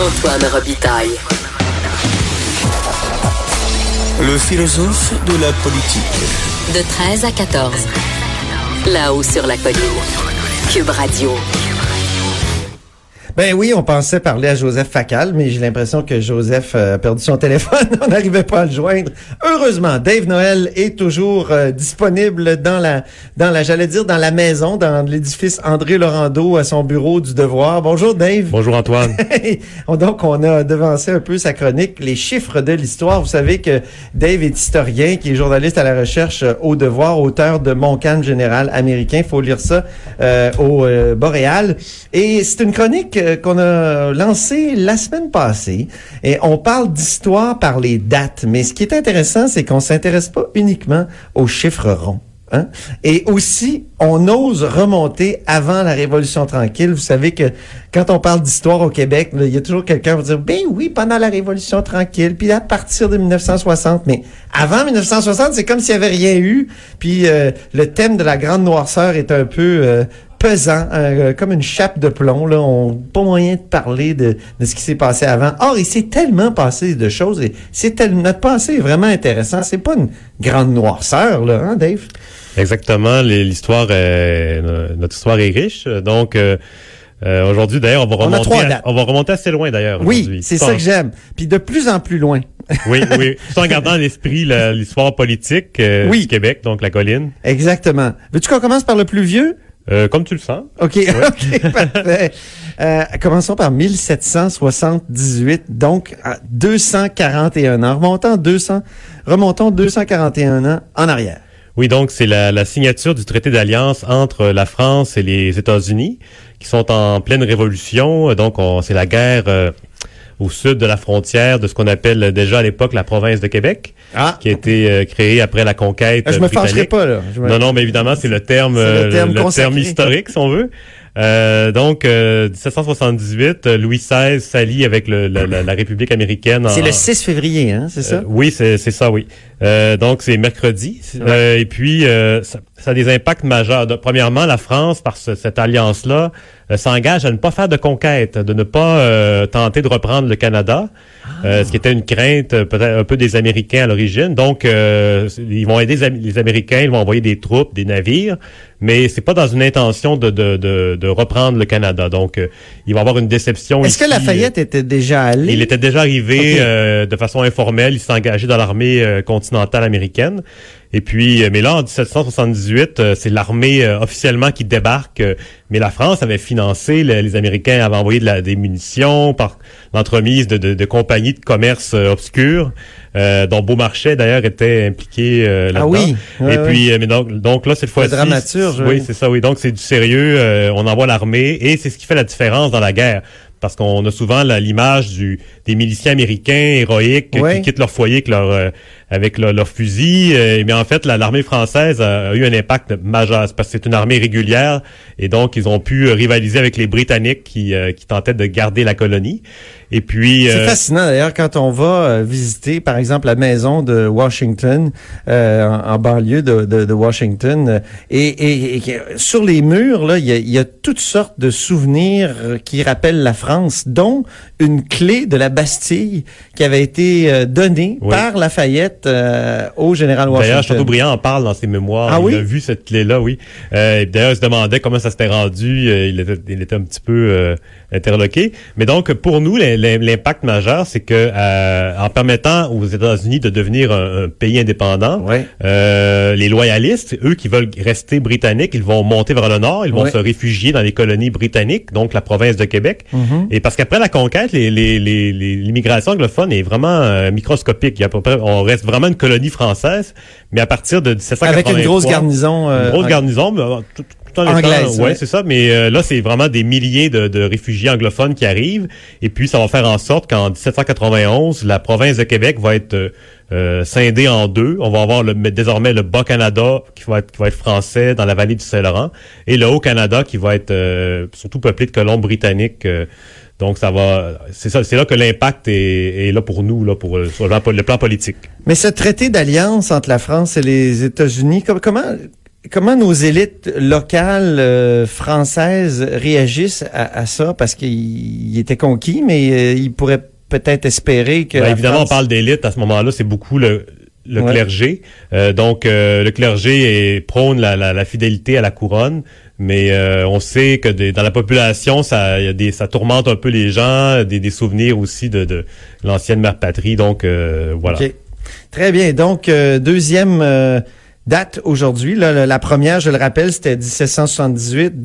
Antoine Robitaille. Le philosophe de la politique. De 13 à 14. Là-haut sur la colline. Cube Radio. Ben oui, on pensait parler à Joseph Facal, mais j'ai l'impression que Joseph a perdu son téléphone. on n'arrivait pas à le joindre. Heureusement, Dave Noël est toujours euh, disponible dans la, dans la, j'allais dire dans la maison, dans l'édifice André Laurando à son bureau du Devoir. Bonjour Dave. Bonjour Antoine. Donc on a devancé un peu sa chronique, les chiffres de l'histoire. Vous savez que Dave est historien, qui est journaliste à la recherche euh, au Devoir, auteur de Mon Canne général américain. Faut lire ça euh, au Boréal. Et c'est une chronique qu'on a lancé la semaine passée. Et on parle d'histoire par les dates. Mais ce qui est intéressant, c'est qu'on s'intéresse pas uniquement aux chiffres ronds. Hein? Et aussi, on ose remonter avant la Révolution tranquille. Vous savez que quand on parle d'histoire au Québec, il y a toujours quelqu'un qui va dire, ben oui, pendant la Révolution tranquille, puis à partir de 1960. Mais avant 1960, c'est comme s'il n'y avait rien eu. Puis euh, le thème de la grande noirceur est un peu euh, pesant, euh, comme une chape de plomb. Là, on pas moyen de parler de, de ce qui s'est passé avant. Or, il s'est tellement passé de choses et c'est notre passé est vraiment intéressant. C'est pas une grande noirceur, là, hein, Dave? Exactement. L'histoire, notre histoire est riche. Donc, euh, euh, aujourd'hui, d'ailleurs, on va remonter, on, va remonter assez loin, d'ailleurs. Oui, c'est ça que j'aime. Puis de plus en plus loin. oui, oui. Tout en gardant à l'esprit l'histoire politique du Québec, donc la colline. Exactement. Veux-tu qu'on commence par le plus vieux? Euh, comme tu le sens. OK, OK, parfait. Euh, commençons par 1778, donc à 241 ans. Remontons 200, remontons 241 ans en arrière. Oui, donc c'est la, la, signature du traité d'alliance entre la France et les États-Unis, qui sont en pleine révolution. Donc, c'est la guerre euh, au sud de la frontière de ce qu'on appelle déjà à l'époque la province de Québec, ah. qui a été euh, créée après la conquête ah, je me fâcherai pas, là. Non, non, mais évidemment, c'est le terme, le terme, le terme historique, si on veut. Euh, donc, euh, 1778, Louis XVI s'allie avec le, la, la, République américaine. C'est le 6 février, hein, c'est ça? Euh, oui, c'est ça, oui. Euh, donc, c'est mercredi. et puis, ça, ça, a des impacts majeurs. premièrement, la France, par cette alliance-là, s'engage à ne pas faire de conquête, de ne pas tenter de reprendre le Canada, ah. ce qui était une crainte peut-être un peu des Américains à l'origine. Donc, ils vont aider les Américains, ils vont envoyer des troupes, des navires, mais c'est pas dans une intention de, de, de, de reprendre le Canada. Donc, euh, il va y avoir une déception. Est-ce que Lafayette était déjà allé? Il était déjà arrivé euh, de façon informelle. Il s'est engagé dans l'armée euh, continentale américaine. Et puis, mais là, en 1778, c'est l'armée officiellement qui débarque. mais la France avait financé, les, Américains avaient envoyé de la, des munitions par l'entremise de, de, de, compagnies de commerce obscures. Euh, dont Beaumarchais d'ailleurs était impliqué euh, là-dedans. Ah oui. Et puis, euh, mais donc, donc là cette fois-ci, dramaturge. Oui, c'est ça. Oui, donc c'est du sérieux. Euh, on envoie l'armée et c'est ce qui fait la différence dans la guerre parce qu'on a souvent l'image du des miliciens américains héroïques qui quittent leur foyer avec leur euh, avec leur, fusil. Euh, mais en fait l'armée française a, eu un impact majeur. Parce que c'est une armée régulière et donc ils ont pu rivaliser avec les britanniques qui euh, qui tentaient de garder la colonie. Et puis c'est fascinant d'ailleurs quand on va visiter par exemple la maison de Washington en, banlieue de, de, de Washington. Et, et, sur les murs là il y a, y a toutes sortes de souvenirs qui rappellent la France dont une clé de la Bastille qui avait été euh, donnée par Lafayette euh, au général Washington. D'ailleurs, Chateaubriand en parle dans ses mémoires. Ah, il a vu cette clé-là, oui. Euh, D'ailleurs, il se demandait comment ça s'était rendu. Euh, il, était, il était un petit peu interloqué. Mais donc, pour nous, l'impact majeur, c'est que en permettant aux États-Unis de devenir un, pays indépendant, les loyalistes, eux qui veulent rester britanniques, ils vont monter vers le nord, ils vont se réfugier dans les colonies britanniques, donc la province de Québec. Mm-hmm. Et parce qu'après la conquête, l'immigration anglophone est vraiment microscopique. Il y a on reste vraiment une colonie française, mais à partir de 1783... Avec une grosse garnison... Euh, une grosse garnison, mais, euh, tout, tout en Anglaise, ouais, c'est ça. Mais là, c'est vraiment des milliers de, de, réfugiés anglophones qui arrivent. Et puis, ça va faire en sorte qu'en 1791, la province de Québec va être euh, scindé en deux. On va avoir le, désormais le Bas-Canada qui va, être, qui va être français dans la vallée du Saint-Laurent et le Haut-Canada qui va être euh, surtout peuplé de colons britanniques. Euh, donc ça va, c'est ça, c'est là que l'impact est, est, là pour nous, là pour sur le plan politique. Mais ce traité d'alliance entre la France et les États-Unis, comment comment nos élites locales euh, françaises réagissent à, à ça? Parce qu'ils étaient conquis, mais euh, ils pourraient peut-être espérer que. Ben, évidemment, France- on parle d'élite à ce moment-là, c'est beaucoup le, le Ouais. clergé. Euh, donc, euh, le clergé est, prône la, la, la fidélité à la couronne, mais euh, on sait que des- dans la population, ça, y a des, ça tourmente un peu les gens, des, des souvenirs aussi de, de l'ancienne mère patrie. Donc, euh, voilà. OK. Très bien. Donc, euh, deuxième euh, date aujourd'hui. La, première, je le rappelle, c'était 1778,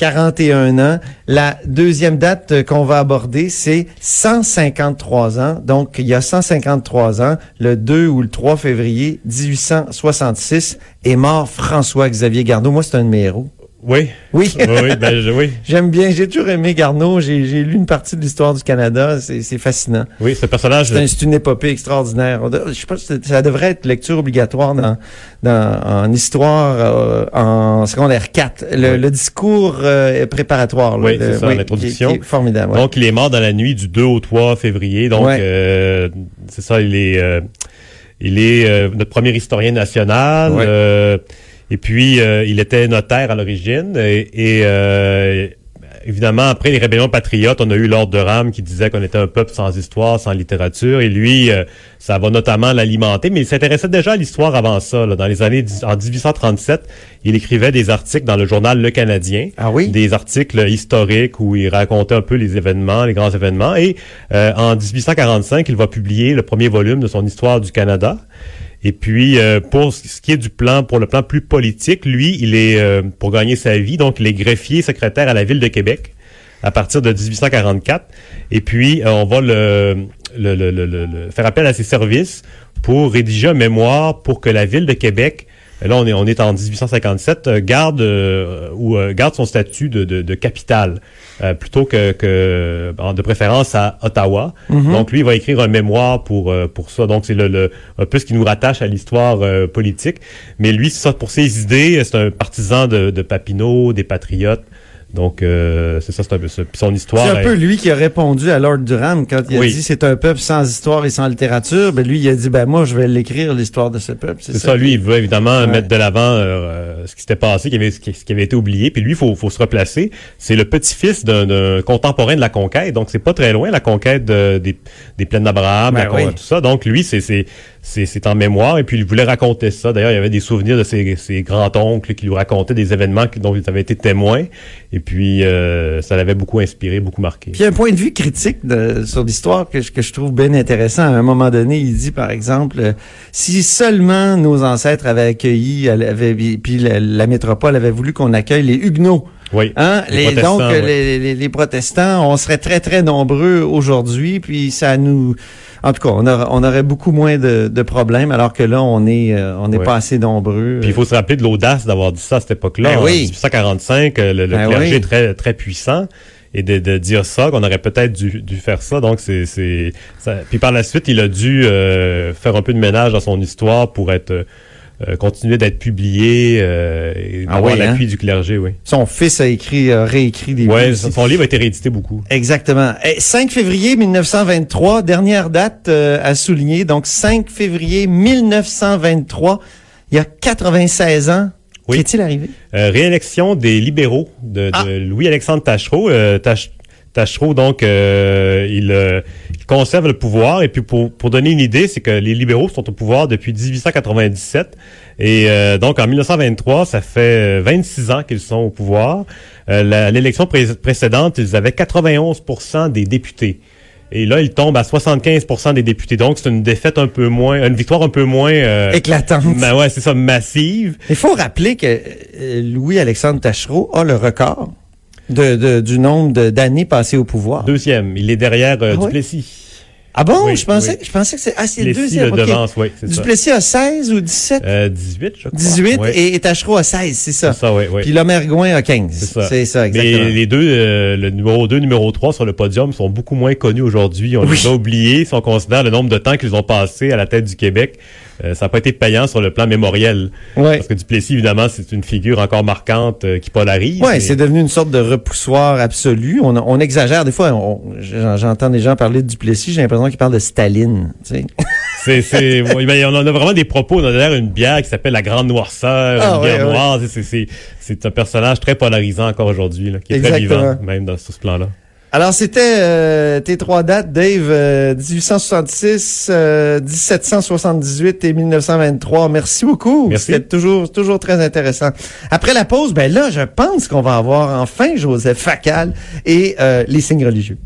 241 ans. La deuxième date euh, qu'on va aborder, c'est 153 ans. Donc, il y a 153 ans, le 2 ou le 3 février 1866, est mort François-Xavier Garneau. Moi, c'est un de mes héros. Oui. Oui. oui, ben, je- oui. J'aime bien, j'ai toujours aimé Garneau. J'ai j'ai lu une partie de l'histoire du Canada. C'est c'est fascinant. Oui, ce personnage. C'est un- c'est une épopée extraordinaire. Je sais pas, si ça devrait être lecture obligatoire dans, dans en histoire euh, en secondaire 4. Le, Oui. le discours euh, préparatoire. là, Oui, le- c'est ça, l'introduction. qui est- qui est formidable. ouais. Donc, il est mort dans la nuit du 2 au 3 février. Donc, Ouais. euh, c'est ça, il est, il est notre premier historien national. Ouais. Et puis, euh, il était notaire à l'origine. Et, et, euh, évidemment, après les rébellions patriotes, on a eu l'ordre de Rame qui disait qu'on était un peuple sans histoire, sans littérature. Et lui, euh, ça va notamment l'alimenter. Mais il s'intéressait déjà à l'histoire avant ça. là. Dans les années en 1837, il écrivait des articles dans le journal Le Canadien Ah oui? des articles historiques où il racontait un peu les événements, les grands événements. Et euh, en 1845, il va publier le premier volume de son Histoire du Canada. Et puis, euh, pour ce qui est du plan, pour le plan plus politique, lui, il est, euh, pour gagner sa vie, donc il est greffier secrétaire à la ville de Québec à partir de 1844. Et puis, euh, on va le, le, le- le- faire appel à ses services pour rédiger un mémoire pour que la ville de Québec, là on est, on est en 1857, euh, garde euh, ou euh, garde son statut de, de, de capitale euh, plutôt que, que de préférence à Ottawa. Donc lui, il va écrire un mémoire pour euh, pour ça. Donc c'est le, le un peu ce qui nous rattache à l'histoire euh, politique. Mais lui, c'est ça pour ses idées. C'est un partisan de, de Papineau, des patriotes. Donc euh, c'est ça, c'est un peu ça. Puis son histoire. C'est un peu lui qui a répondu à Lord Durham quand il a Oui. dit c'est un peuple sans histoire et sans littérature. Ben lui, il a dit ben moi je vais l'écrire l'histoire de ce peuple. C'est ça, lui, il veut évidemment Ouais. mettre de l'avant euh, ce qui s'était passé, qui avait, ce qui, avait été oublié. Puis lui, il faut, faut se replacer. C'est le petit-fils d'un- contemporain de la conquête. Donc, c'est pas très loin, la conquête de- des, des plaines d'Abraham, Ben oui. tout ça. Donc, lui, c'est en mémoire. Et puis, il voulait raconter ça. D'ailleurs, il y avait des souvenirs de ses, ses grands-oncles qui lui racontaient des événements dont ils avaient été témoins. Et puis, euh, ça l'avait beaucoup inspiré, beaucoup marqué. Puis un point de vue critique de- sur l'histoire que, je- que je trouve bien intéressant. À un moment donné, il dit, par exemple, euh, si seulement nos ancêtres avaient accueilli, avaient, puis la, métropole avait voulu qu'on accueille les Huguenots, Oui. Hein? Les Les, protestants, donc, les, les- les protestants, on serait très, très nombreux aujourd'hui, puis ça nous... En tout cas, on, aura- on aurait beaucoup moins de, de problèmes, alors que là, on est euh, on n'est pas assez nombreux. Puis il faut se rappeler de l'audace d'avoir dit ça à cette époque-là. Ben En oui. 1845, euh, le, le Ben clergé est très, très puissant. Et de, de dire ça, qu'on aurait peut-être dû, dû faire ça. Donc, c'est... Puis par la suite, il a dû euh, faire un peu de ménage dans son histoire pour être... euh, continuer d'être publié euh, et Ah avoir oui, l'appui du clergé, oui. Son fils a écrit, a réécrit des Ouais, livres son livre a été réédité beaucoup. Exactement. Et 5 février 1923, dernière date euh, à souligner. Donc 5 février 1923, il y a 96 ans. Oui. Qu'est-il arrivé? Euh, réélection des libéraux de, de Ah. Louis-Alexandre Tachereau. Euh, Tachereau, donc, euh, il, euh, il conserve le pouvoir. Et puis, pour, pour donner une idée, c'est que les libéraux sont au pouvoir depuis 1897. Et euh, donc, en 1923, ça fait euh, 26 ans qu'ils sont au pouvoir. Euh, L'élection pré- précédente, ils avaient 91% des députés. Et là, ils tombent à 75% des députés. Donc, c'est une défaite un peu moins, une victoire un peu moins... euh, Éclatante. ben ouais, c'est ça, massive. Il faut rappeler que Louis-Alexandre Tachereau a le record de, de- du nombre d'années passées au pouvoir. Deuxième, il est derrière euh, Ah? Duplessis. Ah bon? Oui, je pensais, oui. je pensais que c'est, ah, c'est le Duplessis deuxième. le ok. devance, oui, c'est ça. Duplessis a 16 ou 17? Euh, 18, je crois. 18 Ouais, et, et Tachereau a 16, c'est ça. C'est ça, oui, oui. Puis Lomergoin a 15. C'est ça. C'est ça, exactement. Mais les deux, euh, le numéro 2, numéro 3 sur le podium sont beaucoup moins connus aujourd'hui. On Oui. les a oubliés. Si on considère le nombre de temps qu'ils ont passé à la tête du Québec, euh, ça n'a pas été payant sur le plan mémoriel. Ouais. Parce que Duplessis, évidemment, c'est une figure encore marquante euh, qui polarise. Ouais, mais- c'est devenu une sorte de repoussoir absolu. On, on exagère des fois. J'entends des gens parler de Duplessis, j'ai l'impression qu'ils parlent de Staline. Tu sais. c'est, c'est, ben, on en a vraiment des propos. On a d'ailleurs une bière qui s'appelle la Grande Noirceur, Ah, une ouais, bière ouais. noire. C'est, c'est, c'est un personnage très polarisant encore aujourd'hui, qui est très Exactement. vivant, même dans sur ce plan-là. Alors, c'était euh, tes trois dates, Dave, euh, 1866, euh, 1778 et 1923. Merci beaucoup. Merci. C'était toujours, toujours très intéressant. Après la pause, ben là, je pense qu'on va avoir enfin Joseph Facal et euh, les signes religieux.